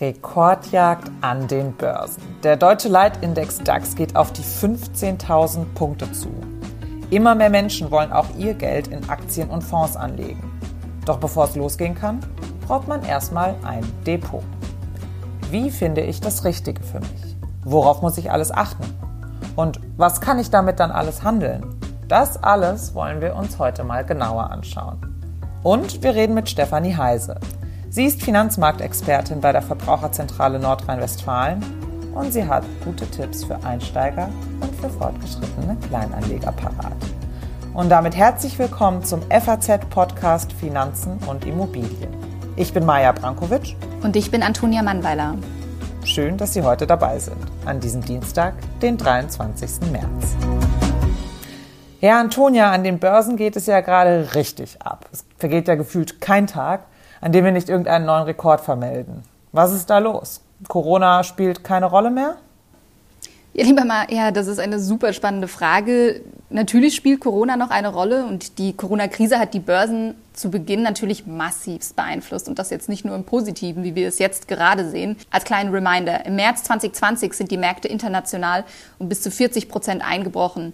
Rekordjagd an den Börsen. Der deutsche Leitindex DAX geht auf die 15.000 Punkte zu. Immer mehr Menschen wollen auch ihr Geld in Aktien und Fonds anlegen. Doch bevor es losgehen kann, braucht man erstmal ein Depot. Wie finde ich das Richtige für mich? Worauf muss ich alles achten? Und was kann ich damit dann alles handeln? Das alles wollen wir uns heute mal genauer anschauen. Und wir reden mit Stefanie Heise. Sie ist Finanzmarktexpertin bei der Verbraucherzentrale Nordrhein-Westfalen und sie hat gute Tipps für Einsteiger und für fortgeschrittene Kleinanleger parat. Und damit herzlich willkommen zum FAZ-Podcast Finanzen und Immobilien. Ich bin Maja Brankovic. Und ich bin Antonia Mannweiler. Schön, dass Sie heute dabei sind, an diesem Dienstag, den 23. März. Ja, Antonia, an den Börsen geht es ja gerade richtig ab. Es vergeht ja gefühlt kein Tag, an dem wir nicht irgendeinen neuen Rekord vermelden. Was ist da los? Corona spielt keine Rolle mehr? Ja, lieber mal, ja, das ist eine super spannende Frage. Natürlich spielt Corona noch eine Rolle und die Corona-Krise hat die Börsen zu Beginn natürlich massiv beeinflusst und das jetzt nicht nur im Positiven, wie wir es jetzt gerade sehen. Als kleinen Reminder, im März 2020 sind die Märkte international um bis zu 40 Prozent eingebrochen.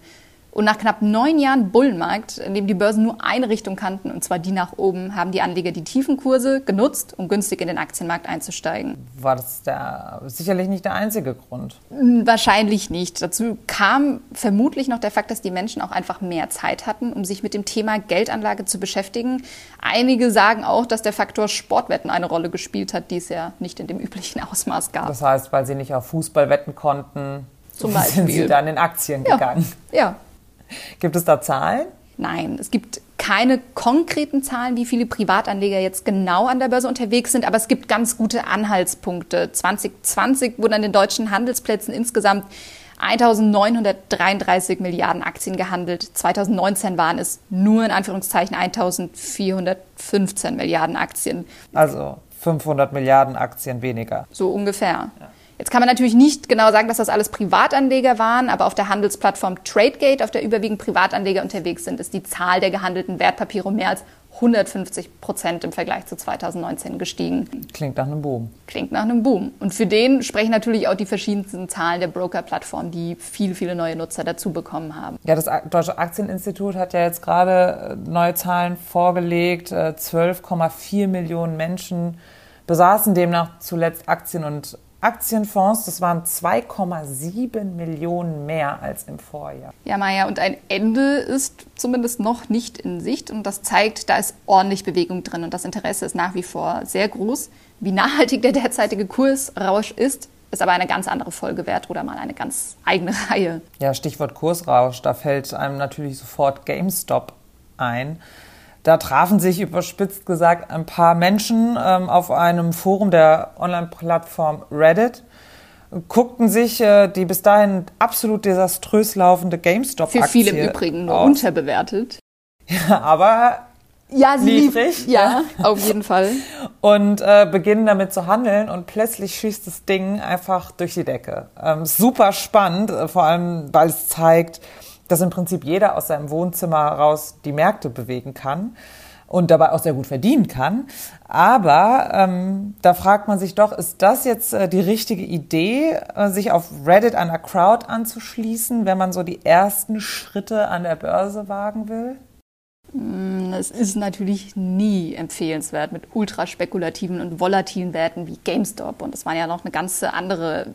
Und nach knapp neun Jahren Bullenmarkt, in dem die Börsen nur eine Richtung kannten, und zwar die nach oben, haben die Anleger die tiefen Kurse genutzt, um günstig in den Aktienmarkt einzusteigen. War das der, sicherlich nicht der einzige Grund? Hm, wahrscheinlich nicht. Dazu kam vermutlich noch der Fakt, dass die Menschen auch einfach mehr Zeit hatten, um sich mit dem Thema Geldanlage zu beschäftigen. Einige sagen auch, dass der Faktor Sportwetten eine Rolle gespielt hat, die es ja nicht in dem üblichen Ausmaß gab. Das heißt, weil sie nicht auf Fußball wetten konnten, Zum sind sie dann in Aktien ja. gegangen. Ja, Gibt es da Zahlen? Nein, es gibt keine konkreten Zahlen, wie viele Privatanleger jetzt genau an der Börse unterwegs sind, aber es gibt ganz gute Anhaltspunkte. 2020 wurden an den deutschen Handelsplätzen insgesamt 1933 Milliarden Aktien gehandelt. 2019 waren es nur in Anführungszeichen 1415 Milliarden Aktien. Also 500 Milliarden Aktien weniger. So ungefähr. Ja. Jetzt kann man natürlich nicht genau sagen, dass das alles Privatanleger waren, aber auf der Handelsplattform TradeGate, auf der überwiegend Privatanleger unterwegs sind, ist die Zahl der gehandelten Wertpapiere um mehr als 150 Prozent im Vergleich zu 2019 gestiegen. Klingt nach einem Boom. Klingt nach einem Boom. Und für den sprechen natürlich auch die verschiedensten Zahlen der Broker-Plattform, die viele, viele neue Nutzer dazu bekommen haben. Ja, das Deutsche Aktieninstitut hat ja jetzt gerade äh, neue Zahlen vorgelegt. 12,4 äh, Millionen Menschen besaßen demnach zuletzt Aktien und Aktienfonds, das waren 2,7 Millionen mehr als im Vorjahr. Ja, Maja, und ein Ende ist zumindest noch nicht in Sicht und das zeigt, da ist ordentlich Bewegung drin und das Interesse ist nach wie vor sehr groß. Wie nachhaltig der derzeitige Kursrausch ist, ist aber eine ganz andere Folge wert oder mal eine ganz eigene Reihe. Ja, Stichwort Kursrausch, da fällt einem natürlich sofort GameStop ein. Da trafen sich überspitzt gesagt ein paar Menschen ähm, auf einem Forum der Online-Plattform Reddit, guckten sich äh, die bis dahin absolut desaströs laufende GameStop-Aktie Für viele im Übrigen nur unterbewertet. Ja, aber ja, sie liefrig. Ja, auf jeden Fall. Und äh, beginnen damit zu handeln und plötzlich schießt das Ding einfach durch die Decke. Ähm, super spannend, äh, vor allem, weil es zeigt, dass im Prinzip jeder aus seinem Wohnzimmer raus die Märkte bewegen kann und dabei auch sehr gut verdienen kann. Aber ähm, da fragt man sich doch, ist das jetzt äh, die richtige Idee, äh, sich auf Reddit einer Crowd anzuschließen, wenn man so die ersten Schritte an der Börse wagen will? Mm, es ist natürlich nie empfehlenswert mit ultraspekulativen und volatilen Werten wie GameStop. Und es waren ja noch eine ganze andere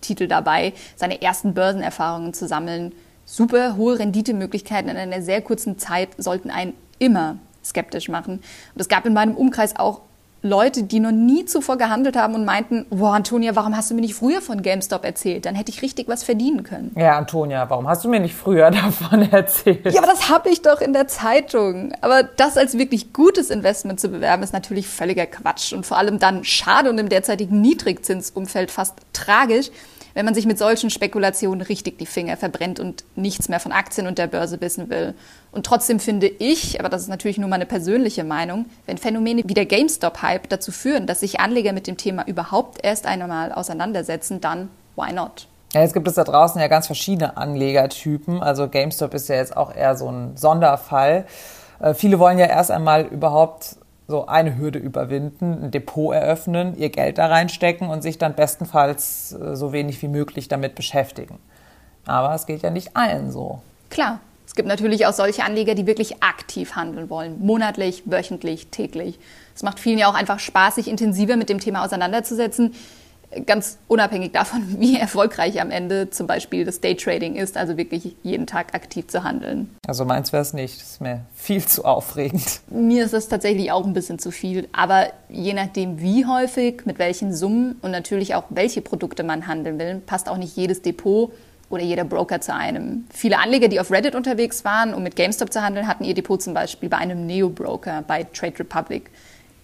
Titel dabei, seine ersten Börsenerfahrungen zu sammeln super hohe Renditemöglichkeiten in einer sehr kurzen Zeit sollten einen immer skeptisch machen. Und es gab in meinem Umkreis auch Leute, die noch nie zuvor gehandelt haben und meinten, boah, Antonia, warum hast du mir nicht früher von GameStop erzählt? Dann hätte ich richtig was verdienen können. Ja, Antonia, warum hast du mir nicht früher davon erzählt? Ja, aber das habe ich doch in der Zeitung. Aber das als wirklich gutes Investment zu bewerben, ist natürlich völliger Quatsch und vor allem dann schade und im derzeitigen Niedrigzinsumfeld fast tragisch, wenn man sich mit solchen Spekulationen richtig die Finger verbrennt und nichts mehr von Aktien und der Börse wissen will. Und trotzdem finde ich, aber das ist natürlich nur meine persönliche Meinung, wenn Phänomene wie der GameStop-Hype dazu führen, dass sich Anleger mit dem Thema überhaupt erst einmal auseinandersetzen, dann why not? Ja, jetzt gibt es da draußen ja ganz verschiedene Anlegertypen. Also GameStop ist ja jetzt auch eher so ein Sonderfall. Äh, viele wollen ja erst einmal überhaupt so eine Hürde überwinden, ein Depot eröffnen, ihr Geld da reinstecken und sich dann bestenfalls äh, so wenig wie möglich damit beschäftigen. Aber es geht ja nicht allen so. Klar. Es gibt natürlich auch solche Anleger, die wirklich aktiv handeln wollen. Monatlich, wöchentlich, täglich. Es macht vielen ja auch einfach Spaß, sich intensiver mit dem Thema auseinanderzusetzen ganz unabhängig davon, wie erfolgreich am Ende zum Beispiel das Daytrading ist, also wirklich jeden Tag aktiv zu handeln. Also meins wäre es nicht, das ist mir viel zu aufregend. Mir ist das tatsächlich auch ein bisschen zu viel, aber je nachdem, wie häufig, mit welchen Summen und natürlich auch welche Produkte man handeln will, passt auch nicht jedes Depot oder jeder Broker zu einem. Viele Anleger, die auf Reddit unterwegs waren, um mit GameStop zu handeln, hatten ihr Depot zum Beispiel bei einem Neo-Broker, bei Trade Republic.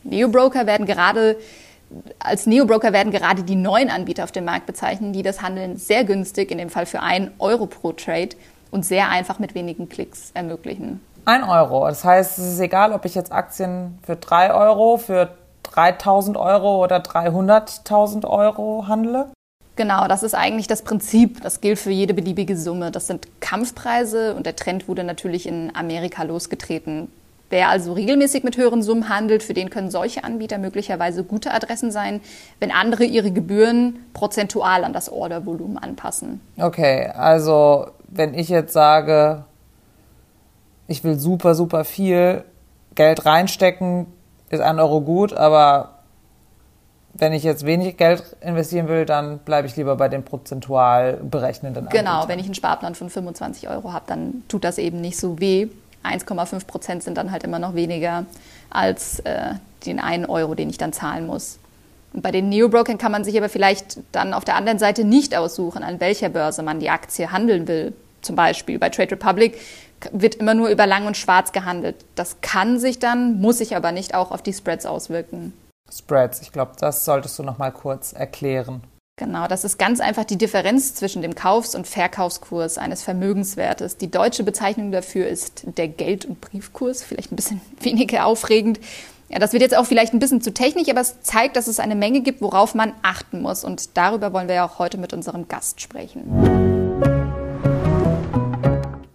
Neo-Broker werden gerade als Neo-Broker werden gerade die neuen Anbieter auf dem Markt bezeichnet, die das Handeln sehr günstig, in dem Fall für einen Euro pro Trade und sehr einfach mit wenigen Klicks ermöglichen. Ein Euro. Das heißt, es ist egal, ob ich jetzt Aktien für drei Euro, für 3000 Euro oder 300.000 Euro handle? Genau, das ist eigentlich das Prinzip. Das gilt für jede beliebige Summe. Das sind Kampfpreise und der Trend wurde natürlich in Amerika losgetreten. Wer also regelmäßig mit höheren Summen handelt, für den können solche Anbieter möglicherweise gute Adressen sein, wenn andere ihre Gebühren prozentual an das Ordervolumen anpassen. Okay, also wenn ich jetzt sage, ich will super, super viel Geld reinstecken, ist ein Euro gut, aber wenn ich jetzt wenig Geld investieren will, dann bleibe ich lieber bei den prozentual berechnenden Genau, Anbietern. wenn ich einen Sparplan von 25 Euro habe, dann tut das eben nicht so weh. 1,5 Prozent sind dann halt immer noch weniger als äh, den einen Euro, den ich dann zahlen muss. Und bei den Neo-Brokern kann man sich aber vielleicht dann auf der anderen Seite nicht aussuchen, an welcher Börse man die Aktie handeln will. Zum Beispiel bei Trade Republic wird immer nur über lang und schwarz gehandelt. Das kann sich dann, muss sich aber nicht auch auf die Spreads auswirken. Spreads, ich glaube, das solltest du noch mal kurz erklären. Genau, das ist ganz einfach die Differenz zwischen dem Kaufs- und Verkaufskurs eines Vermögenswertes. Die deutsche Bezeichnung dafür ist der Geld- und Briefkurs, vielleicht ein bisschen weniger aufregend. Ja, das wird jetzt auch vielleicht ein bisschen zu technisch, aber es zeigt, dass es eine Menge gibt, worauf man achten muss. Und darüber wollen wir ja auch heute mit unserem Gast sprechen.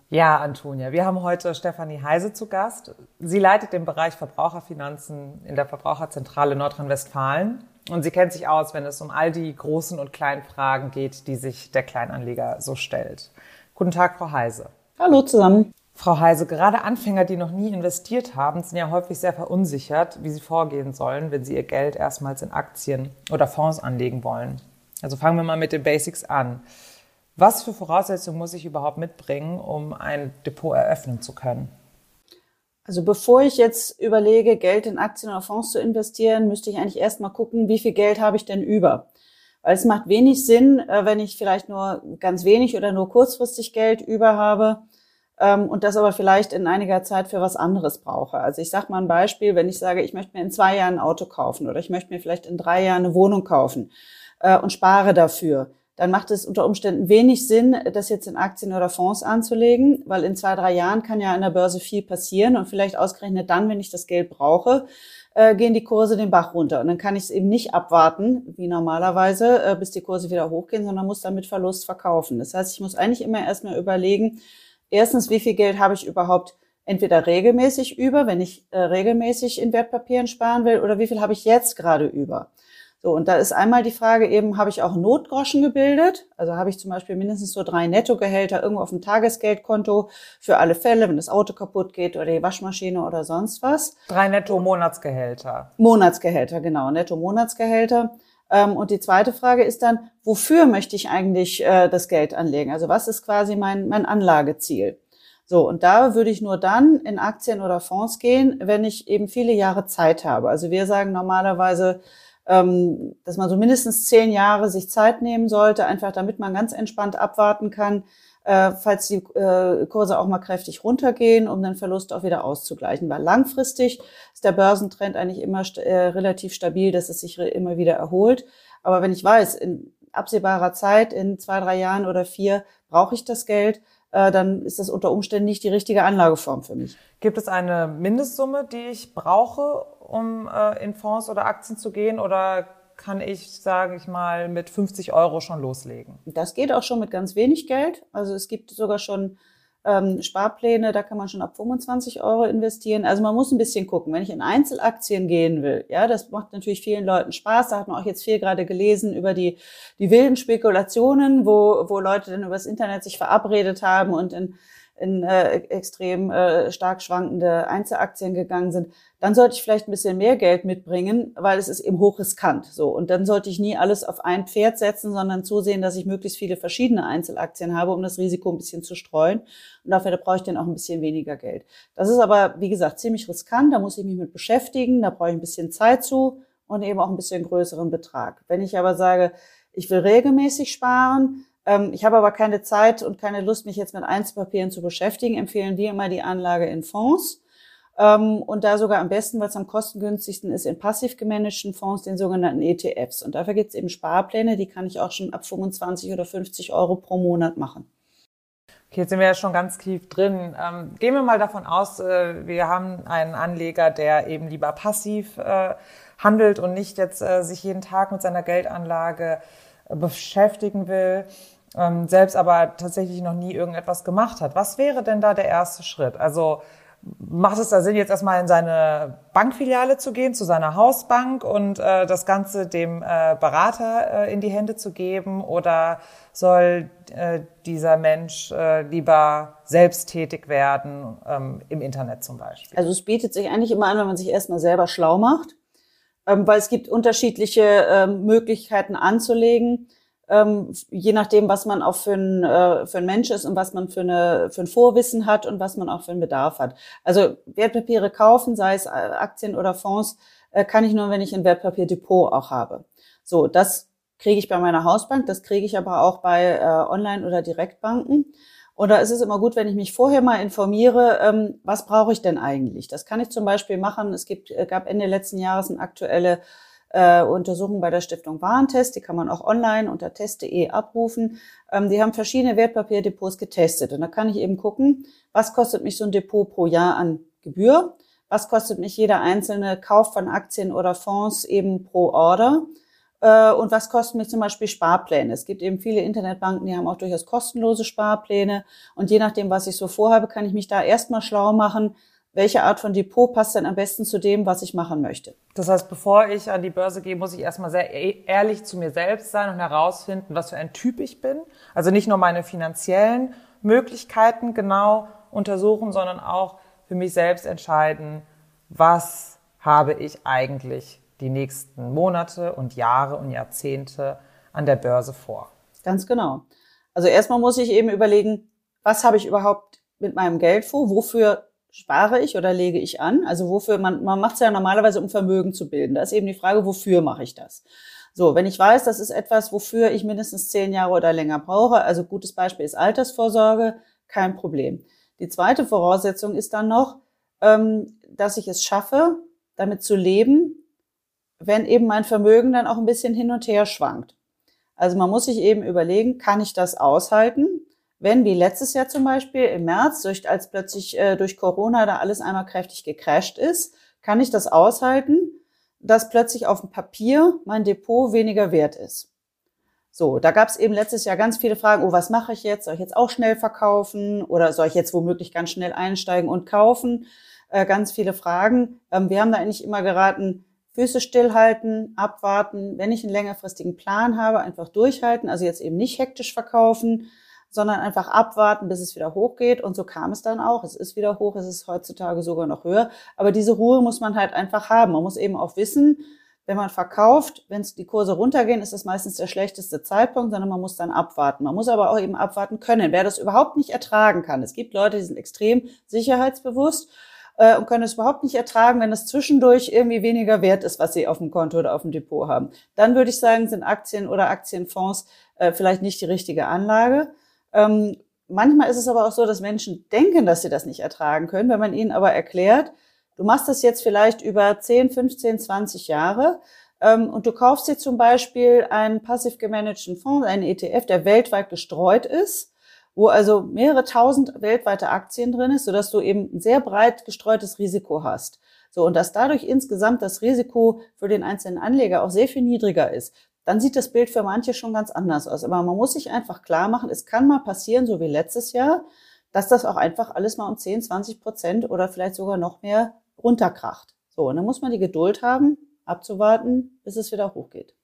Ja, Antonia, wir haben heute Stefanie Heise zu Gast. Sie leitet den Bereich Verbraucherfinanzen in der Verbraucherzentrale Nordrhein-Westfalen. Und sie kennt sich aus, wenn es um all die großen und kleinen Fragen geht, die sich der Kleinanleger so stellt. Guten Tag, Frau Heise. Hallo zusammen. Frau Heise, gerade Anfänger, die noch nie investiert haben, sind ja häufig sehr verunsichert, wie sie vorgehen sollen, wenn sie ihr Geld erstmals in Aktien oder Fonds anlegen wollen. Also fangen wir mal mit den Basics an. Was für Voraussetzungen muss ich überhaupt mitbringen, um ein Depot eröffnen zu können? Also bevor ich jetzt überlege, Geld in Aktien oder Fonds zu investieren, müsste ich eigentlich erstmal gucken, wie viel Geld habe ich denn über. Weil es macht wenig Sinn, äh, wenn ich vielleicht nur ganz wenig oder nur kurzfristig Geld über habe ähm, und das aber vielleicht in einiger Zeit für was anderes brauche. Also ich sage mal ein Beispiel, wenn ich sage, ich möchte mir in zwei Jahren ein Auto kaufen oder ich möchte mir vielleicht in drei Jahren eine Wohnung kaufen äh, und spare dafür dann macht es unter Umständen wenig Sinn, das jetzt in Aktien oder Fonds anzulegen, weil in zwei, drei Jahren kann ja an der Börse viel passieren und vielleicht ausgerechnet dann, wenn ich das Geld brauche, äh, gehen die Kurse den Bach runter. Und dann kann ich es eben nicht abwarten, wie normalerweise, äh, bis die Kurse wieder hochgehen, sondern muss dann mit Verlust verkaufen. Das heißt, ich muss eigentlich immer erstmal überlegen, erstens, wie viel Geld habe ich überhaupt entweder regelmäßig über, wenn ich äh, regelmäßig in Wertpapieren sparen will, oder wie viel habe ich jetzt gerade über. So, und da ist einmal die Frage eben, habe ich auch Notgroschen gebildet? Also habe ich zum Beispiel mindestens so drei Nettogehälter irgendwo auf dem Tagesgeldkonto für alle Fälle, wenn das Auto kaputt geht oder die Waschmaschine oder sonst was. Drei Netto-Monatsgehälter. Monatsgehälter, genau, Netto-Monatsgehälter. Ähm, und die zweite Frage ist dann, wofür möchte ich eigentlich äh, das Geld anlegen? Also was ist quasi mein, mein Anlageziel? So, und da würde ich nur dann in Aktien oder Fonds gehen, wenn ich eben viele Jahre Zeit habe. Also wir sagen normalerweise, ähm, dass man so mindestens zehn Jahre sich Zeit nehmen sollte, einfach damit man ganz entspannt abwarten kann, äh, falls die äh, Kurse auch mal kräftig runtergehen, um den Verlust auch wieder auszugleichen. Weil langfristig ist der Börsentrend eigentlich immer st äh, relativ stabil, dass es sich immer wieder erholt. Aber wenn ich weiß, in absehbarer Zeit, in zwei, drei Jahren oder vier, brauche ich das Geld, dann ist das unter Umständen nicht die richtige Anlageform für mich. Gibt es eine Mindestsumme, die ich brauche, um äh, in Fonds oder Aktien zu gehen oder kann ich, sage ich mal, mit 50 Euro schon loslegen? Das geht auch schon mit ganz wenig Geld. Also es gibt sogar schon ähm, Sparpläne, da kann man schon ab 25 Euro investieren. Also man muss ein bisschen gucken. Wenn ich in Einzelaktien gehen will, ja, das macht natürlich vielen Leuten Spaß. Da hat man auch jetzt viel gerade gelesen über die, die wilden Spekulationen, wo, wo Leute dann übers Internet sich verabredet haben und in in äh, extrem äh, stark schwankende Einzelaktien gegangen sind, dann sollte ich vielleicht ein bisschen mehr Geld mitbringen, weil es ist eben hochriskant. So und dann sollte ich nie alles auf ein Pferd setzen, sondern zusehen, dass ich möglichst viele verschiedene Einzelaktien habe, um das Risiko ein bisschen zu streuen. Und dafür brauche ich dann auch ein bisschen weniger Geld. Das ist aber wie gesagt ziemlich riskant. Da muss ich mich mit beschäftigen. Da brauche ich ein bisschen Zeit zu und eben auch ein bisschen größeren Betrag. Wenn ich aber sage, ich will regelmäßig sparen, ich habe aber keine Zeit und keine Lust, mich jetzt mit Einzelpapieren zu beschäftigen. Empfehlen wir immer die Anlage in Fonds. Ähm, und da sogar am besten, weil es am kostengünstigsten ist, in passiv gemanagten Fonds, den sogenannten ETFs. Und dafür gibt es eben Sparpläne, die kann ich auch schon ab 25 oder 50 Euro pro Monat machen. Okay, jetzt sind wir ja schon ganz tief drin. Ähm, gehen wir mal davon aus, äh, wir haben einen Anleger, der eben lieber passiv äh, handelt und nicht jetzt äh, sich jeden Tag mit seiner Geldanlage beschäftigen will ähm, selbst aber tatsächlich noch nie irgendetwas gemacht hat. Was wäre denn da der erste Schritt? Also macht es da Sinn, jetzt erstmal in seine Bankfiliale zu gehen, zu seiner Hausbank und äh, das Ganze dem äh, Berater äh, in die Hände zu geben? Oder soll äh, dieser Mensch äh, lieber selbst tätig werden, ähm, im Internet zum Beispiel? Also es bietet sich eigentlich immer an, wenn man sich erstmal selber schlau macht, ähm, weil es gibt unterschiedliche ähm, Möglichkeiten anzulegen ähm, je nachdem, was man auch für ein, äh, für ein Mensch ist und was man für, eine, für ein Vorwissen hat und was man auch für einen Bedarf hat. Also Wertpapiere kaufen, sei es äh, Aktien oder Fonds, äh, kann ich nur, wenn ich ein Wertpapierdepot auch habe. So, das kriege ich bei meiner Hausbank, das kriege ich aber auch bei äh, Online- oder Direktbanken. Und da ist es immer gut, wenn ich mich vorher mal informiere, ähm, was brauche ich denn eigentlich? Das kann ich zum Beispiel machen. Es gibt, äh, gab Ende letzten Jahres eine aktuelle äh, Untersuchung bei der Stiftung Warentest. Die kann man auch online unter test.de abrufen. Ähm, die haben verschiedene Wertpapierdepots getestet. Und da kann ich eben gucken, was kostet mich so ein Depot pro Jahr an Gebühr? Was kostet mich jeder einzelne Kauf von Aktien oder Fonds eben pro Order? Äh, und was kosten mich zum Beispiel Sparpläne? Es gibt eben viele Internetbanken, die haben auch durchaus kostenlose Sparpläne. Und je nachdem, was ich so vorhabe, kann ich mich da erstmal schlau machen, welche Art von Depot passt denn am besten zu dem, was ich machen möchte. Das heißt, bevor ich an die Börse gehe, muss ich erstmal sehr e-, ehrlich zu mir selbst sein und herausfinden, was für ein Typ ich bin. Also nicht nur meine finanziellen Möglichkeiten genau untersuchen, sondern auch für mich selbst entscheiden, was habe ich eigentlich die nächsten Monate und Jahre und Jahrzehnte an der Börse vor. Ganz genau. Also erstmal muss ich eben überlegen, was habe ich überhaupt mit meinem Geld vor? Wofür spare ich oder lege ich an? Also wofür man, man macht es ja normalerweise, um Vermögen zu bilden. Da ist eben die Frage, wofür mache ich das? So, wenn ich weiß, das ist etwas, wofür ich mindestens zehn Jahre oder länger brauche, also gutes Beispiel ist Altersvorsorge, kein Problem. Die zweite Voraussetzung ist dann noch, ähm, dass ich es schaffe, damit zu leben, wenn eben mein Vermögen dann auch ein bisschen hin und her schwankt. Also man muss sich eben überlegen, kann ich das aushalten? Wenn wie letztes Jahr zum Beispiel im März, durch, als plötzlich äh, durch Corona da alles einmal kräftig gecrasht ist, kann ich das aushalten, dass plötzlich auf dem Papier mein Depot weniger wert ist. So, da gab es eben letztes Jahr ganz viele Fragen, oh, was mache ich jetzt? Soll ich jetzt auch schnell verkaufen oder soll ich jetzt womöglich ganz schnell einsteigen und kaufen? Äh, ganz viele Fragen. Ähm, wir haben da eigentlich immer geraten, Füße stillhalten, abwarten, wenn ich einen längerfristigen Plan habe, einfach durchhalten, also jetzt eben nicht hektisch verkaufen, sondern einfach abwarten, bis es wieder hochgeht. Und so kam es dann auch. Es ist wieder hoch, es ist heutzutage sogar noch höher. Aber diese Ruhe muss man halt einfach haben. Man muss eben auch wissen, wenn man verkauft, wenn die Kurse runtergehen, ist das meistens der schlechteste Zeitpunkt, sondern man muss dann abwarten. Man muss aber auch eben abwarten können. Wer das überhaupt nicht ertragen kann, es gibt Leute, die sind extrem sicherheitsbewusst äh, und können es überhaupt nicht ertragen, wenn es zwischendurch irgendwie weniger wert ist, was sie auf dem Konto oder auf dem Depot haben. Dann würde ich sagen, sind Aktien oder Aktienfonds äh, vielleicht nicht die richtige Anlage. Ähm, manchmal ist es aber auch so, dass Menschen denken, dass sie das nicht ertragen können, wenn man ihnen aber erklärt, du machst das jetzt vielleicht über 10, 15, 20 Jahre ähm, und du kaufst dir zum Beispiel einen passiv gemanagten Fonds, einen ETF, der weltweit gestreut ist, wo also mehrere tausend weltweite Aktien drin ist, sodass du eben ein sehr breit gestreutes Risiko hast. So, und dass dadurch insgesamt das Risiko für den einzelnen Anleger auch sehr viel niedriger ist dann sieht das Bild für manche schon ganz anders aus. Aber man muss sich einfach klar machen, es kann mal passieren, so wie letztes Jahr, dass das auch einfach alles mal um 10, 20 Prozent oder vielleicht sogar noch mehr runterkracht. So, und dann muss man die Geduld haben, abzuwarten, bis es wieder hochgeht.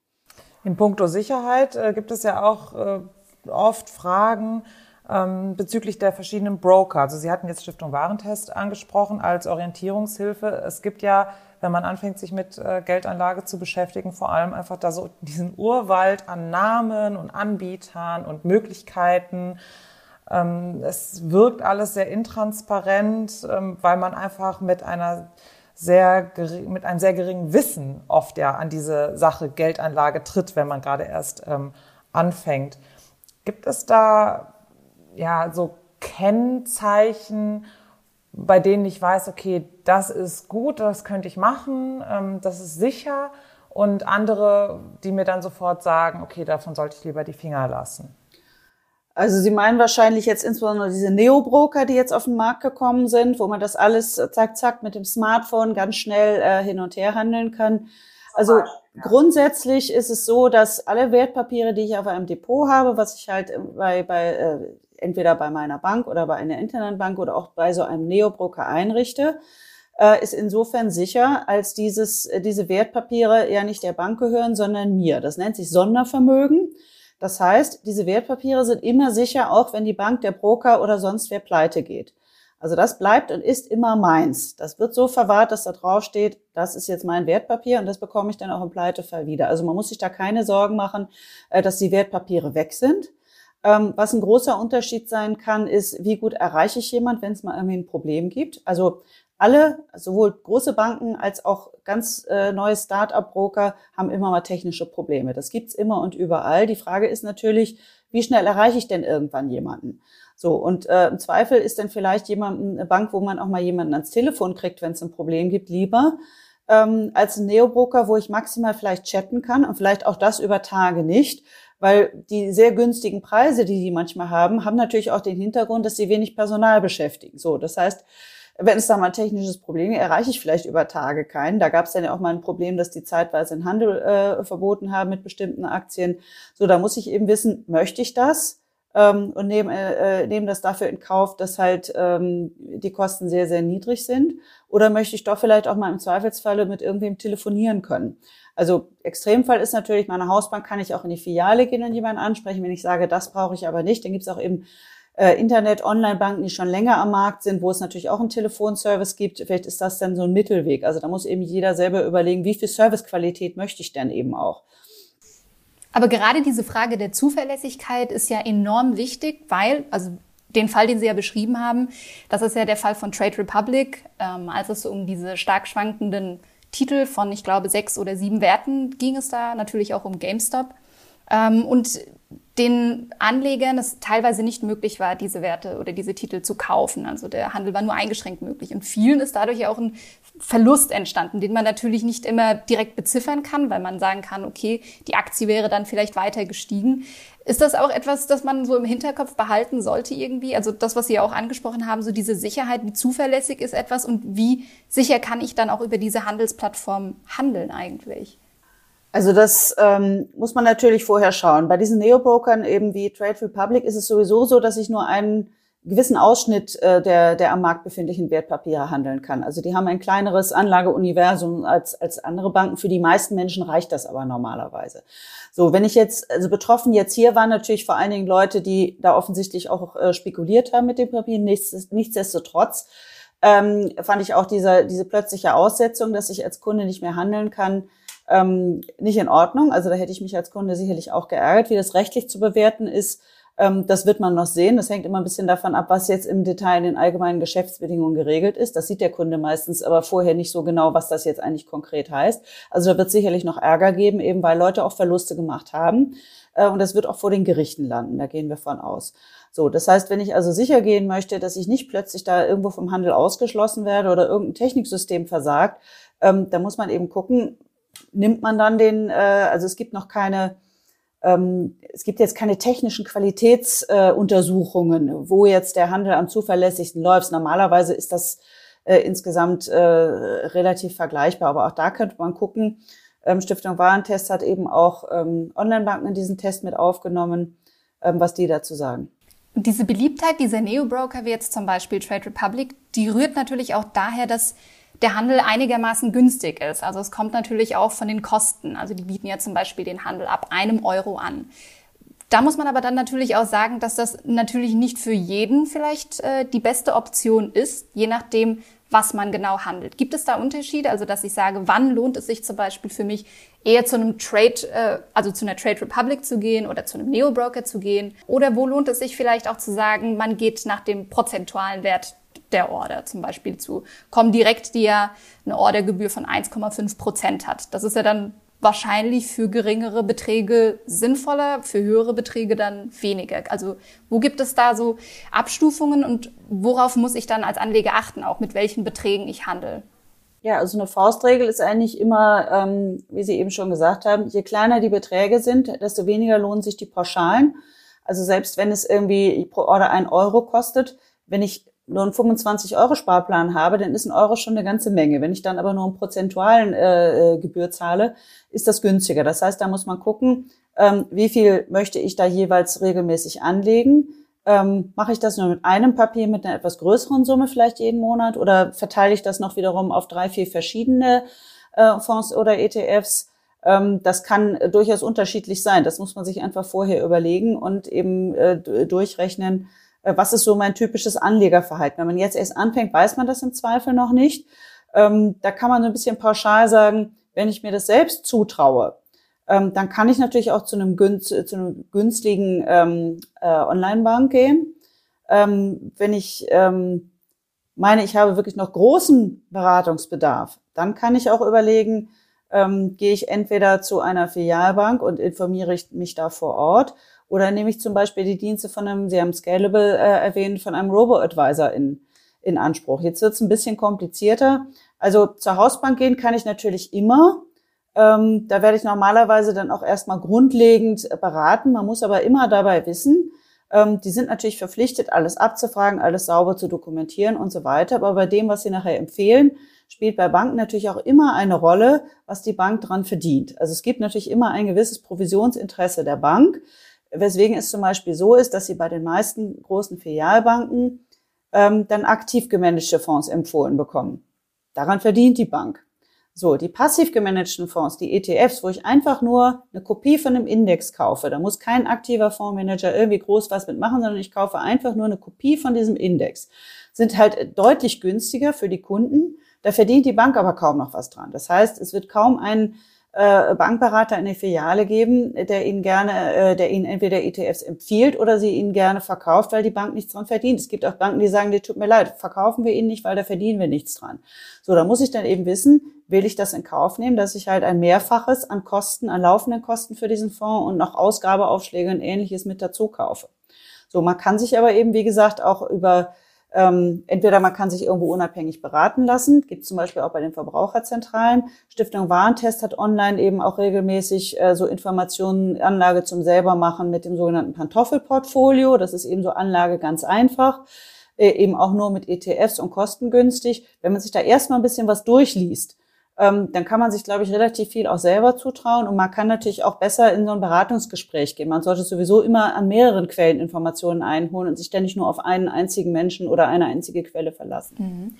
In puncto Sicherheit äh, gibt es ja auch äh, oft Fragen ähm, bezüglich der verschiedenen Broker. Also Sie hatten jetzt Stiftung Warentest angesprochen als Orientierungshilfe. Es gibt ja, wenn man anfängt, sich mit äh, Geldanlage zu beschäftigen, vor allem einfach da so diesen Urwald an Namen und Anbietern und Möglichkeiten. Ähm, es wirkt alles sehr intransparent, ähm, weil man einfach mit einer sehr mit einem sehr geringen Wissen oft ja an diese Sache Geldanlage tritt, wenn man gerade erst ähm, anfängt. Gibt es da ja so Kennzeichen, bei denen ich weiß, okay, das ist gut, das könnte ich machen, ähm, das ist sicher und andere, die mir dann sofort sagen, okay, davon sollte ich lieber die Finger lassen. Also Sie meinen wahrscheinlich jetzt insbesondere diese Neo-Broker, die jetzt auf den Markt gekommen sind, wo man das alles äh, zack, zack mit dem Smartphone ganz schnell äh, hin und her handeln kann. Also ja. grundsätzlich ist es so, dass alle Wertpapiere, die ich auf einem Depot habe, was ich halt bei, bei äh, entweder bei meiner Bank oder bei einer Internetbank oder auch bei so einem Neo-Broker einrichte, äh, ist insofern sicher, als dieses, äh, diese Wertpapiere ja nicht der Bank gehören, sondern mir. Das nennt sich Sondervermögen. Das heißt, diese Wertpapiere sind immer sicher, auch wenn die Bank, der Broker oder sonst wer pleite geht. Also das bleibt und ist immer meins. Das wird so verwahrt, dass da drauf steht, das ist jetzt mein Wertpapier und das bekomme ich dann auch im Pleitefall wieder. Also man muss sich da keine Sorgen machen, äh, dass die Wertpapiere weg sind. Ähm, was ein großer Unterschied sein kann, ist, wie gut erreiche ich jemand, wenn es mal irgendwie ein Problem gibt. Also alle, sowohl große Banken als auch ganz äh, neue Start-up-Broker haben immer mal technische Probleme. Das gibt's immer und überall. Die Frage ist natürlich, wie schnell erreiche ich denn irgendwann jemanden? So, und äh, im Zweifel ist dann vielleicht jemand eine Bank, wo man auch mal jemanden ans Telefon kriegt, wenn es ein Problem gibt, lieber ähm, als ein Neobroker, wo ich maximal vielleicht chatten kann und vielleicht auch das über Tage nicht, weil die sehr günstigen Preise, die die manchmal haben, haben natürlich auch den Hintergrund, dass sie wenig Personal beschäftigen. So, das heißt, wenn es da mal ein technisches Problem gibt, erreiche ich vielleicht über Tage keinen. Da gab es dann ja auch mal ein Problem, dass die zeitweise den Handel äh, verboten haben mit bestimmten Aktien. So, da muss ich eben wissen, möchte ich das? Ähm, und nehme äh, nehm das dafür in Kauf, dass halt ähm, die Kosten sehr, sehr niedrig sind? Oder möchte ich doch vielleicht auch mal im Zweifelsfalle mit irgendwem telefonieren können? Also Extremfall ist natürlich, meine Hausbank kann ich auch in die Filiale gehen und jemanden ansprechen. Wenn ich sage, das brauche ich aber nicht, dann gibt es auch eben äh, Internet, Online-Banken, die schon länger am Markt sind, wo es natürlich auch einen Telefonservice gibt. Vielleicht ist das dann so ein Mittelweg. Also da muss eben jeder selber überlegen, wie viel Servicequalität möchte ich denn eben auch. Aber gerade diese Frage der Zuverlässigkeit ist ja enorm wichtig, weil, also den Fall, den Sie ja beschrieben haben, das ist ja der Fall von Trade Republic, ähm, als es um diese stark schwankenden Titel von, ich glaube, sechs oder sieben Werten ging es da, natürlich auch um GameStop. Ähm, und den Anlegern es teilweise nicht möglich war, diese Werte oder diese Titel zu kaufen. Also der Handel war nur eingeschränkt möglich. Und vielen ist dadurch auch ein Verlust entstanden, den man natürlich nicht immer direkt beziffern kann, weil man sagen kann, okay, die Aktie wäre dann vielleicht weiter gestiegen. Ist das auch etwas, das man so im Hinterkopf behalten sollte irgendwie? Also das, was Sie ja auch angesprochen haben, so diese Sicherheit, wie zuverlässig ist etwas und wie sicher kann ich dann auch über diese Handelsplattform handeln eigentlich? Also das ähm, muss man natürlich vorher schauen. Bei diesen Neobrokern eben wie Trade Republic ist es sowieso so, dass ich nur einen gewissen Ausschnitt äh, der, der am Markt befindlichen Wertpapiere handeln kann. Also die haben ein kleineres Anlageuniversum als, als andere Banken. Für die meisten Menschen reicht das aber normalerweise. So, wenn ich jetzt, also betroffen jetzt hier waren natürlich vor allen Dingen Leute, die da offensichtlich auch äh, spekuliert haben mit dem Papier. Nichts, nichtsdestotrotz ähm, fand ich auch diese, diese plötzliche Aussetzung, dass ich als Kunde nicht mehr handeln kann, ähm, nicht in Ordnung. Also da hätte ich mich als Kunde sicherlich auch geärgert. Wie das rechtlich zu bewerten ist, das wird man noch sehen. Das hängt immer ein bisschen davon ab, was jetzt im Detail in den allgemeinen Geschäftsbedingungen geregelt ist. Das sieht der Kunde meistens aber vorher nicht so genau, was das jetzt eigentlich konkret heißt. Also da wird sicherlich noch Ärger geben, eben weil Leute auch Verluste gemacht haben. Äh, und das wird auch vor den Gerichten landen. Da gehen wir von aus. So, das heißt, wenn ich also sicher gehen möchte, dass ich nicht plötzlich da irgendwo vom Handel ausgeschlossen werde oder irgendein Techniksystem versagt, ähm, da muss man eben gucken, nimmt man dann den, äh, also es gibt noch keine, ähm, es gibt jetzt keine technischen Qualitätsuntersuchungen, äh, wo jetzt der Handel am zuverlässigsten läuft. Normalerweise ist das äh, insgesamt äh, relativ vergleichbar, aber auch da könnte man gucken. Ähm, Stiftung Warentest hat eben auch ähm, Online-Banken in diesen Test mit aufgenommen, ähm, was die dazu sagen. Diese Beliebtheit dieser Neo-Broker, wie jetzt zum Beispiel Trade Republic, die rührt natürlich auch daher, dass der Handel einigermaßen günstig ist. Also es kommt natürlich auch von den Kosten. Also die bieten ja zum Beispiel den Handel ab einem Euro an. Da muss man aber dann natürlich auch sagen, dass das natürlich nicht für jeden vielleicht äh, die beste Option ist, je nachdem, was man genau handelt. Gibt es da Unterschiede? Also, dass ich sage, wann lohnt es sich zum Beispiel für mich, eher zu einem Trade, äh, also zu einer Trade Republic zu gehen oder zu einem Neo-Broker zu gehen? Oder wo lohnt es sich vielleicht auch zu sagen, man geht nach dem prozentualen Wert der Order zum Beispiel zu Comdirect, die ja eine Ordergebühr von 1,5 Prozent hat. Das ist ja dann wahrscheinlich für geringere Beträge sinnvoller, für höhere Beträge dann weniger. Also wo gibt es da so Abstufungen und worauf muss ich dann als Anleger achten, auch mit welchen Beträgen ich handle? Ja, also eine Faustregel ist eigentlich immer, ähm, wie Sie eben schon gesagt haben, je kleiner die Beträge sind, desto weniger lohnen sich die Pauschalen. Also selbst wenn es irgendwie pro Order ein Euro kostet, wenn ich nur einen 25-Euro-Sparplan habe, dann ist ein Euro schon eine ganze Menge. Wenn ich dann aber nur einen prozentualen äh, äh, Gebühr zahle, ist das günstiger. Das heißt, da muss man gucken, ähm, wie viel möchte ich da jeweils regelmäßig anlegen. Ähm, mache ich das nur mit einem Papier mit einer etwas größeren Summe vielleicht jeden Monat oder verteile ich das noch wiederum auf drei, vier verschiedene äh, Fonds oder ETFs? Ähm, das kann durchaus unterschiedlich sein. Das muss man sich einfach vorher überlegen und eben äh, durchrechnen, äh, was ist so mein typisches Anlegerverhalten. Wenn man jetzt erst anfängt, weiß man das im Zweifel noch nicht. Ähm, da kann man so ein bisschen pauschal sagen, wenn ich mir das selbst zutraue, ähm, dann kann ich natürlich auch zu einem, günst, zu einem günstigen ähm, äh, Online-Bank gehen. Ähm, wenn ich ähm, meine, ich habe wirklich noch großen Beratungsbedarf, dann kann ich auch überlegen, ähm, gehe ich entweder zu einer Filialbank und informiere mich da vor Ort oder nehme ich zum Beispiel die Dienste von einem, Sie haben Scalable äh, erwähnt, von einem Robo-Advisor in, in Anspruch. Jetzt wird es ein bisschen komplizierter. Also zur Hausbank gehen kann ich natürlich immer. Ähm, da werde ich normalerweise dann auch erstmal grundlegend beraten. Man muss aber immer dabei wissen, ähm, die sind natürlich verpflichtet, alles abzufragen, alles sauber zu dokumentieren und so weiter. Aber bei dem, was sie nachher empfehlen, spielt bei Banken natürlich auch immer eine Rolle, was die Bank dran verdient. Also es gibt natürlich immer ein gewisses Provisionsinteresse der Bank. Weswegen es zum Beispiel so ist, dass sie bei den meisten großen Filialbanken ähm, dann aktiv gemanagte Fonds empfohlen bekommen. Daran verdient die Bank. So, die passiv gemanagten Fonds, die ETFs, wo ich einfach nur eine Kopie von einem Index kaufe, da muss kein aktiver Fondsmanager irgendwie groß was mitmachen, sondern ich kaufe einfach nur eine Kopie von diesem Index, sind halt deutlich günstiger für die Kunden. Da verdient die Bank aber kaum noch was dran. Das heißt, es wird kaum einen äh, Bankberater in die Filiale geben, der Ihnen gerne, äh, der Ihnen entweder ETFs empfiehlt oder sie Ihnen gerne verkauft, weil die Bank nichts dran verdient. Es gibt auch Banken, die sagen, die tut mir leid, verkaufen wir Ihnen nicht, weil da verdienen wir nichts dran. So, da muss ich dann eben wissen, will ich das in Kauf nehmen, dass ich halt ein Mehrfaches an Kosten, an laufenden Kosten für diesen Fonds und noch Ausgabeaufschläge und ähnliches mit dazu kaufe. So, man kann sich aber eben, wie gesagt, auch über ähm, entweder man kann sich irgendwo unabhängig beraten lassen, gibt zum Beispiel auch bei den Verbraucherzentralen. Stiftung Warentest hat online eben auch regelmäßig äh, so Informationen, Anlage zum selber machen mit dem sogenannten Pantoffelportfolio. Das ist eben so Anlage ganz einfach, äh, eben auch nur mit ETFs und kostengünstig. Wenn man sich da erstmal ein bisschen was durchliest, ähm, dann kann man sich, glaube ich, relativ viel auch selber zutrauen und man kann natürlich auch besser in so ein Beratungsgespräch gehen. Man sollte sowieso immer an mehreren Quellen Informationen einholen und sich ständig nur auf einen einzigen Menschen oder eine einzige Quelle verlassen. Mhm.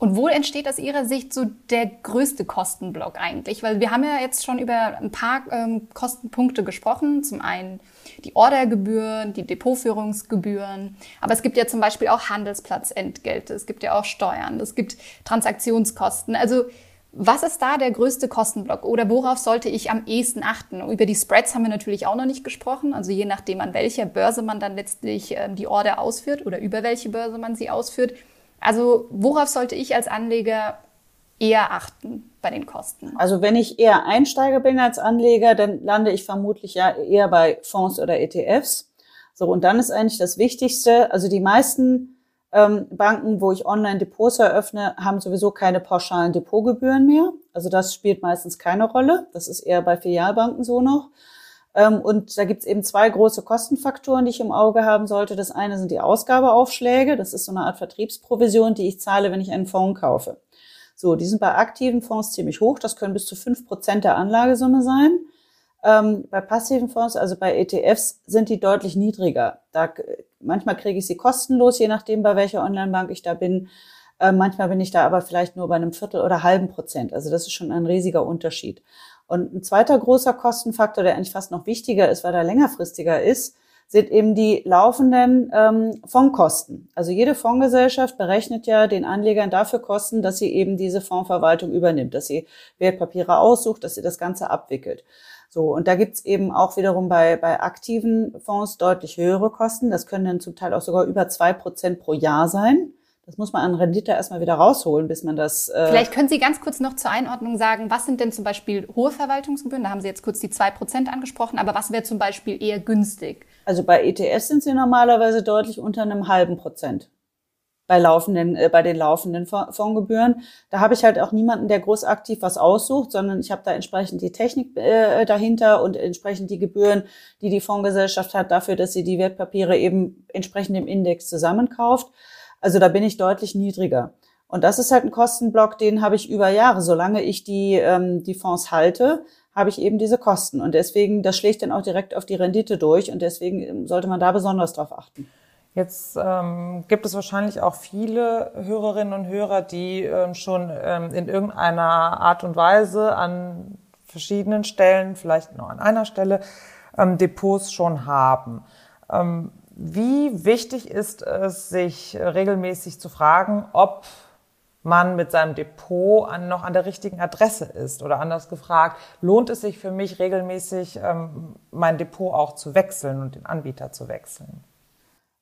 Und wo entsteht aus Ihrer Sicht so der größte Kostenblock eigentlich? Weil wir haben ja jetzt schon über ein paar ähm, Kostenpunkte gesprochen. Zum einen die Ordergebühren, die Depotführungsgebühren. Aber es gibt ja zum Beispiel auch Handelsplatzentgelte. Es gibt ja auch Steuern. Es gibt Transaktionskosten. Also was ist da der größte Kostenblock oder worauf sollte ich am ehesten achten? Über die Spreads haben wir natürlich auch noch nicht gesprochen. Also je nachdem, an welcher Börse man dann letztlich äh, die Order ausführt oder über welche Börse man sie ausführt. Also worauf sollte ich als Anleger eher achten bei den Kosten? Also wenn ich eher Einsteiger bin als Anleger, dann lande ich vermutlich ja eher bei Fonds oder ETFs. So, und dann ist eigentlich das Wichtigste, also die meisten ähm, Banken, wo ich Online-Depots eröffne, haben sowieso keine pauschalen Depotgebühren mehr. Also das spielt meistens keine Rolle. Das ist eher bei Filialbanken so noch. Ähm, und da gibt es eben zwei große Kostenfaktoren, die ich im Auge haben sollte. Das eine sind die Ausgabeaufschläge. Das ist so eine Art Vertriebsprovision, die ich zahle, wenn ich einen Fonds kaufe. So, die sind bei aktiven Fonds ziemlich hoch. Das können bis zu fünf Prozent der Anlagesumme sein. Ähm, bei passiven Fonds, also bei ETFs, sind die deutlich niedriger. Da, manchmal kriege ich sie kostenlos, je nachdem, bei welcher Online-Bank ich da bin. Äh, manchmal bin ich da aber vielleicht nur bei einem Viertel oder halben Prozent. Also das ist schon ein riesiger Unterschied. Und ein zweiter großer Kostenfaktor, der eigentlich fast noch wichtiger ist, weil er längerfristiger ist, sind eben die laufenden ähm, Fondskosten. Also jede Fondsgesellschaft berechnet ja den Anlegern dafür Kosten, dass sie eben diese Fondsverwaltung übernimmt, dass sie Wertpapiere aussucht, dass sie das Ganze abwickelt. So, und da gibt's eben auch wiederum bei, bei aktiven Fonds deutlich höhere Kosten. Das können dann zum Teil auch sogar über zwei Prozent pro Jahr sein. Das muss man an Rendite erstmal wieder rausholen, bis man das. Äh Vielleicht können Sie ganz kurz noch zur Einordnung sagen, was sind denn zum Beispiel hohe Verwaltungsgebühren? Da haben Sie jetzt kurz die zwei Prozent angesprochen, aber was wäre zum Beispiel eher günstig? Also bei ETS sind sie normalerweise deutlich unter einem halben Prozent bei laufenden, äh, bei den laufenden Fondsgebühren. Da habe ich halt auch niemanden, der groß aktiv was aussucht, sondern ich habe da entsprechend die Technik äh, dahinter und entsprechend die Gebühren, die die Fondsgesellschaft hat dafür, dass sie die Wertpapiere eben entsprechend im Index zusammenkauft. Also da bin ich deutlich niedriger. Und das ist halt ein Kostenblock, den habe ich über Jahre. Solange ich die, ähm, die Fonds halte, habe ich eben diese Kosten. Und deswegen, das schlägt dann auch direkt auf die Rendite durch. Und deswegen ähm, sollte man da besonders drauf achten. Jetzt ähm, gibt es wahrscheinlich auch viele Hörerinnen und Hörer, die ähm, schon ähm, in irgendeiner Art und Weise an verschiedenen Stellen, vielleicht nur an einer Stelle, ähm, Depots schon haben. Ähm, wie wichtig ist es, sich regelmäßig zu fragen, ob man mit seinem Depot an, noch an der richtigen Adresse ist? Oder anders gefragt, lohnt es sich für mich regelmäßig, ähm, mein Depot auch zu wechseln und den Anbieter zu wechseln?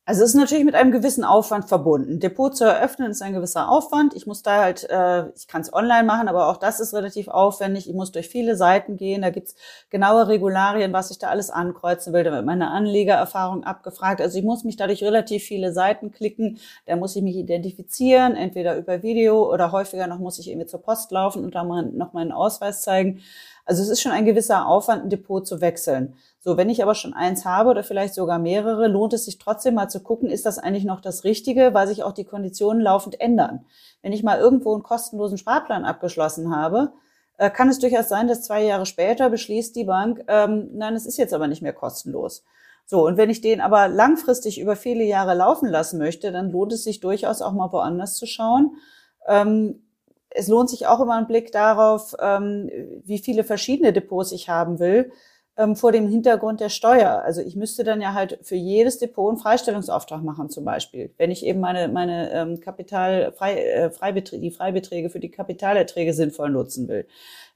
Also es ist natürlich mit einem gewissen Aufwand verbunden. Depot zu eröffnen ist ein gewisser Aufwand. Ich muss da halt, äh, ich kann es online machen, aber auch das ist relativ aufwendig. Ich muss durch viele Seiten gehen. Da gibt's genaue Regularien, was ich da alles ankreuzen will. Da wird meine Anlegererfahrung abgefragt. Also ich muss mich dadurch relativ viele Seiten klicken. Da muss ich mich identifizieren, entweder über Video oder häufiger noch muss ich irgendwie zur Post laufen und da mal noch meinen Ausweis zeigen. Also es ist schon ein gewisser Aufwand, ein Depot zu wechseln. So, wenn ich aber schon eins habe oder vielleicht sogar mehrere, lohnt es sich trotzdem mal zu gucken, ist das eigentlich noch das Richtige, weil sich auch die Konditionen laufend ändern. Wenn ich mal irgendwo einen kostenlosen Sparplan abgeschlossen habe, äh, kann es durchaus sein, dass zwei Jahre später beschließt die Bank, ähm, nein, es ist jetzt aber nicht mehr kostenlos. So, und wenn ich den aber langfristig über viele Jahre laufen lassen möchte, dann lohnt es sich durchaus auch mal woanders zu schauen. Ähm, es lohnt sich auch immer ein Blick darauf, ähm, wie viele verschiedene Depots ich haben will ähm, vor dem Hintergrund der Steuer. Also ich müsste dann ja halt für jedes Depot einen Freistellungsauftrag machen zum Beispiel, wenn ich eben meine meine ähm, Kapital frei, äh, Freibeträge, die Freibeträge für die Kapitalerträge sinnvoll nutzen will.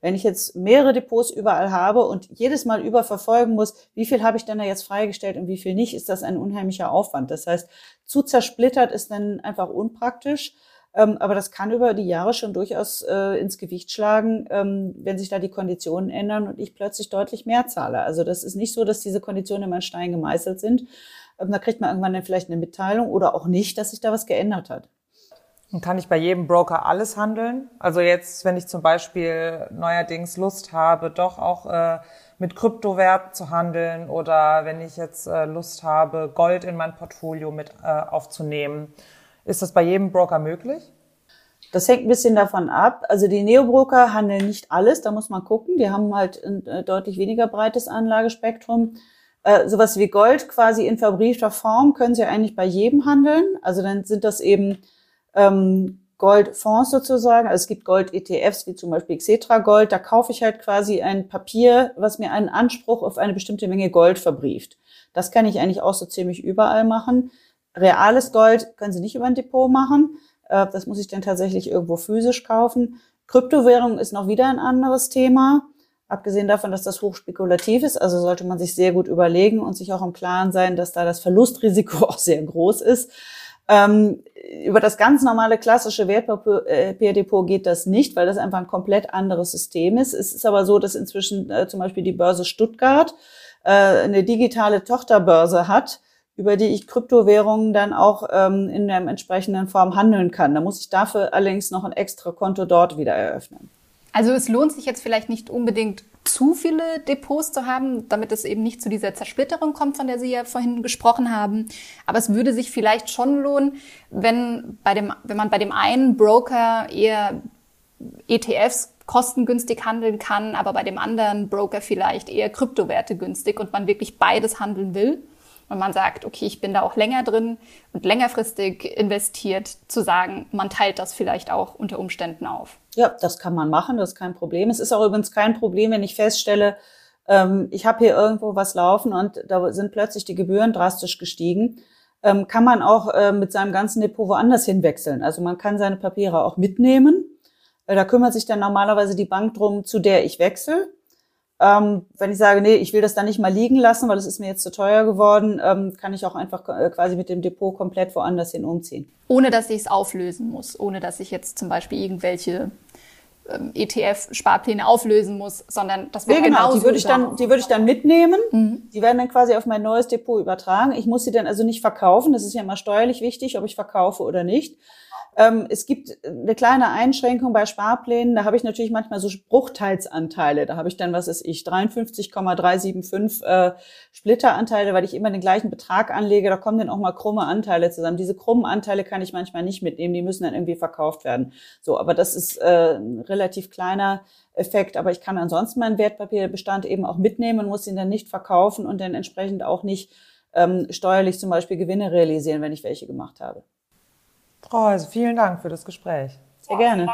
Wenn ich jetzt mehrere Depots überall habe und jedes Mal überverfolgen muss, wie viel habe ich denn da jetzt freigestellt und wie viel nicht, ist das ein unheimlicher Aufwand. Das heißt, zu zersplittert ist dann einfach unpraktisch. Ähm, aber das kann über die Jahre schon durchaus äh, ins Gewicht schlagen, ähm, wenn sich da die Konditionen ändern und ich plötzlich deutlich mehr zahle. Also das ist nicht so, dass diese Konditionen immer in Stein gemeißelt sind. Ähm, da kriegt man irgendwann dann vielleicht eine Mitteilung oder auch nicht, dass sich da was geändert hat. Und kann ich bei jedem Broker alles handeln? Also jetzt, wenn ich zum Beispiel neuerdings Lust habe, doch auch äh, mit Kryptowerten zu handeln oder wenn ich jetzt äh, Lust habe, Gold in mein Portfolio mit äh, aufzunehmen ist das bei jedem Broker möglich? Das hängt ein bisschen davon ab. Also die Neobroker handeln nicht alles, da muss man gucken. Die haben halt ein äh, deutlich weniger breites Anlagespektrum. Äh, sowas wie Gold quasi in verbriefter Form können sie eigentlich bei jedem handeln. Also dann sind das eben ähm, Goldfonds sozusagen. Also es gibt Gold-ETFs wie zum Beispiel Xetra Gold. Da kaufe ich halt quasi ein Papier, was mir einen Anspruch auf eine bestimmte Menge Gold verbrieft. Das kann ich eigentlich auch so ziemlich überall machen. Reales Gold können Sie nicht über ein Depot machen. Äh, das muss ich dann tatsächlich irgendwo physisch kaufen. Kryptowährung ist noch wieder ein anderes Thema. Abgesehen davon, dass das hochspekulativ ist, also sollte man sich sehr gut überlegen und sich auch im Klaren sein, dass da das Verlustrisiko auch sehr groß ist. Ähm, über das ganz normale klassische Wertpapierdepot geht das nicht, weil das einfach ein komplett anderes System ist. Es ist aber so, dass inzwischen äh, zum Beispiel die Börse Stuttgart äh, eine digitale Tochterbörse hat, über die ich Kryptowährungen dann auch ähm, in der entsprechenden Form handeln kann. Da muss ich dafür allerdings noch ein extra Konto dort wieder eröffnen. Also es lohnt sich jetzt vielleicht nicht unbedingt zu viele Depots zu haben, damit es eben nicht zu dieser Zersplitterung kommt, von der Sie ja vorhin gesprochen haben. Aber es würde sich vielleicht schon lohnen, wenn bei dem, wenn man bei dem einen Broker eher ETFs kostengünstig handeln kann, aber bei dem anderen Broker vielleicht eher Kryptowerte günstig und man wirklich beides handeln will und man sagt, okay, ich bin da auch länger drin und längerfristig investiert, zu sagen, man teilt das vielleicht auch unter Umständen auf. Ja, das kann man machen, das ist kein Problem. Es ist auch übrigens kein Problem, wenn ich feststelle, ähm, ich habe hier irgendwo was laufen und da sind plötzlich die Gebühren drastisch gestiegen. Ähm, kann man auch äh, mit seinem ganzen Depot woanders hinwechseln. Also man kann seine Papiere auch mitnehmen. Äh, da kümmert sich dann normalerweise die Bank drum, zu der ich wechsle. Ähm, wenn ich sage, nee, ich will das dann nicht mal liegen lassen, weil es ist mir jetzt zu teuer geworden, ähm, kann ich auch einfach äh, quasi mit dem Depot komplett woanders hin umziehen. Ohne dass ich es auflösen muss, ohne dass ich jetzt zum Beispiel irgendwelche ähm, ETF-Sparpläne auflösen muss, sondern das wird ja, genau, die würde ich dann, die würde ich dann mitnehmen. Mhm. Die werden dann quasi auf mein neues Depot übertragen. Ich muss sie dann also nicht verkaufen. Das ist ja immer steuerlich wichtig, ob ich verkaufe oder nicht. Ähm, es gibt eine kleine Einschränkung bei Sparplänen. Da habe ich natürlich manchmal so Bruchteilsanteile. Da habe ich dann, was ist ich, 53,375 äh, Splitteranteile, weil ich immer den gleichen Betrag anlege. Da kommen dann auch mal krumme Anteile zusammen. Diese krummen Anteile kann ich manchmal nicht mitnehmen. Die müssen dann irgendwie verkauft werden. So, aber das ist äh, ein relativ kleiner Effekt. Aber ich kann ansonsten meinen Wertpapierbestand eben auch mitnehmen, muss ihn dann nicht verkaufen und dann entsprechend auch nicht ähm, steuerlich zum Beispiel Gewinne realisieren, wenn ich welche gemacht habe. Frau Heuse, vielen Dank für das Gespräch. Sehr gerne.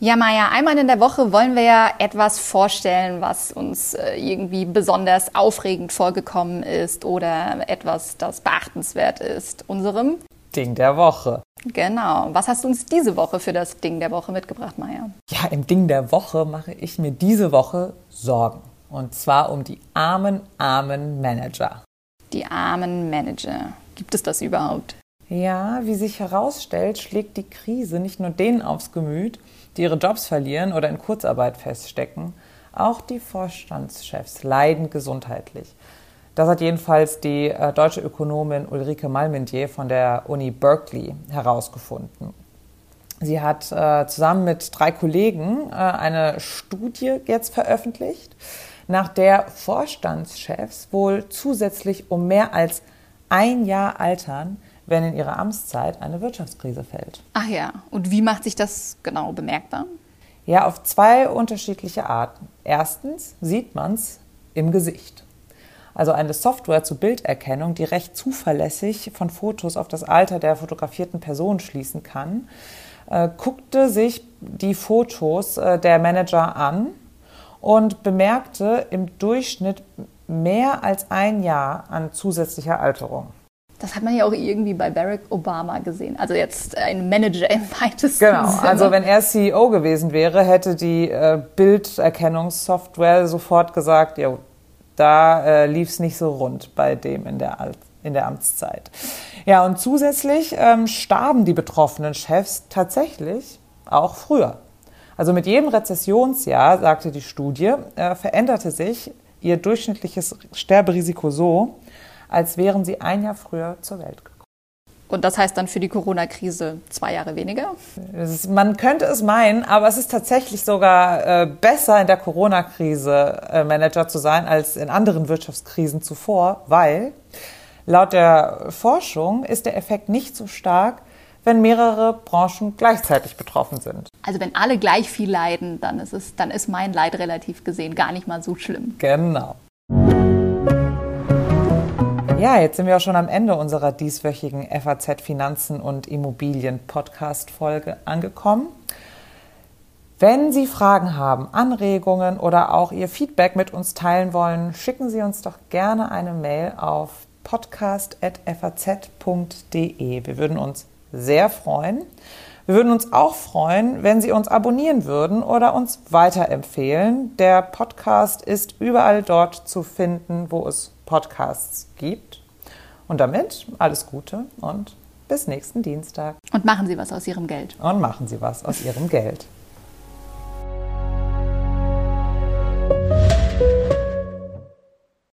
Ja, Maja, einmal in der Woche wollen wir ja etwas vorstellen, was uns äh, irgendwie besonders aufregend vorgekommen ist oder etwas, das beachtenswert ist. Unserem Ding der Woche. Genau. Was hast du uns diese Woche für das Ding der Woche mitgebracht, Maja? Ja, im Ding der Woche mache ich mir diese Woche Sorgen. Und zwar um die armen, armen Manager. Die armen Manager. Gibt es das überhaupt? Ja, wie sich herausstellt, schlägt die Krise nicht nur denen aufs Gemüt, die ihre Jobs verlieren oder in Kurzarbeit feststecken, auch die Vorstandschefs leiden gesundheitlich. Das hat jedenfalls die äh, deutsche Ökonomin Ulrike Malmentier von der Uni Berkeley herausgefunden. Sie hat äh, zusammen mit drei Kollegen äh, eine Studie jetzt veröffentlicht, nach der Vorstandschefs wohl zusätzlich um mehr als ein Jahr altern, wenn in ihrer Amtszeit eine Wirtschaftskrise fällt. Ach ja, und wie macht sich das genau bemerkbar? Ja, auf zwei unterschiedliche Arten. Erstens sieht man es im Gesicht. Also eine Software zur Bilderkennung, die recht zuverlässig von Fotos auf das Alter der fotografierten Person schließen kann, äh, guckte sich die Fotos äh, der Manager an und bemerkte im Durchschnitt mehr als ein Jahr an zusätzlicher Alterung. Das hat man ja auch irgendwie bei Barack Obama gesehen. Also jetzt ein Manager im weitesten Genau, Sinne. also wenn er CEO gewesen wäre, hätte die äh, Bilderkennungssoftware sofort gesagt, ja, da äh, lief es nicht so rund bei dem in der, in der Amtszeit. Ja, und zusätzlich ähm, starben die betroffenen Chefs tatsächlich auch früher. Also mit jedem Rezessionsjahr, sagte die Studie, äh, veränderte sich ihr durchschnittliches Sterberisiko so, als wären sie ein Jahr früher zur Welt gekommen. Und das heißt dann für die Corona-Krise zwei Jahre weniger? Ist, man könnte es meinen, aber es ist tatsächlich sogar äh, besser in der Corona-Krise äh, Manager zu sein als in anderen Wirtschaftskrisen zuvor, weil laut der Forschung ist der Effekt nicht so stark, wenn mehrere Branchen gleichzeitig betroffen sind. Also wenn alle gleich viel leiden, dann ist es, dann ist mein Leid relativ gesehen gar nicht mal so schlimm. Genau. Ja, jetzt sind wir auch schon am Ende unserer dieswöchigen FAZ Finanzen und Immobilien Podcast Folge angekommen. Wenn Sie Fragen haben, Anregungen oder auch Ihr Feedback mit uns teilen wollen, schicken Sie uns doch gerne eine Mail auf podcast.faz.de. Wir würden uns sehr freuen. Wir würden uns auch freuen, wenn Sie uns abonnieren würden oder uns weiterempfehlen. Der Podcast ist überall dort zu finden, wo es Podcasts gibt. Und damit alles Gute und bis nächsten Dienstag. Und machen Sie was aus Ihrem Geld. Und machen Sie was aus Ihrem Geld.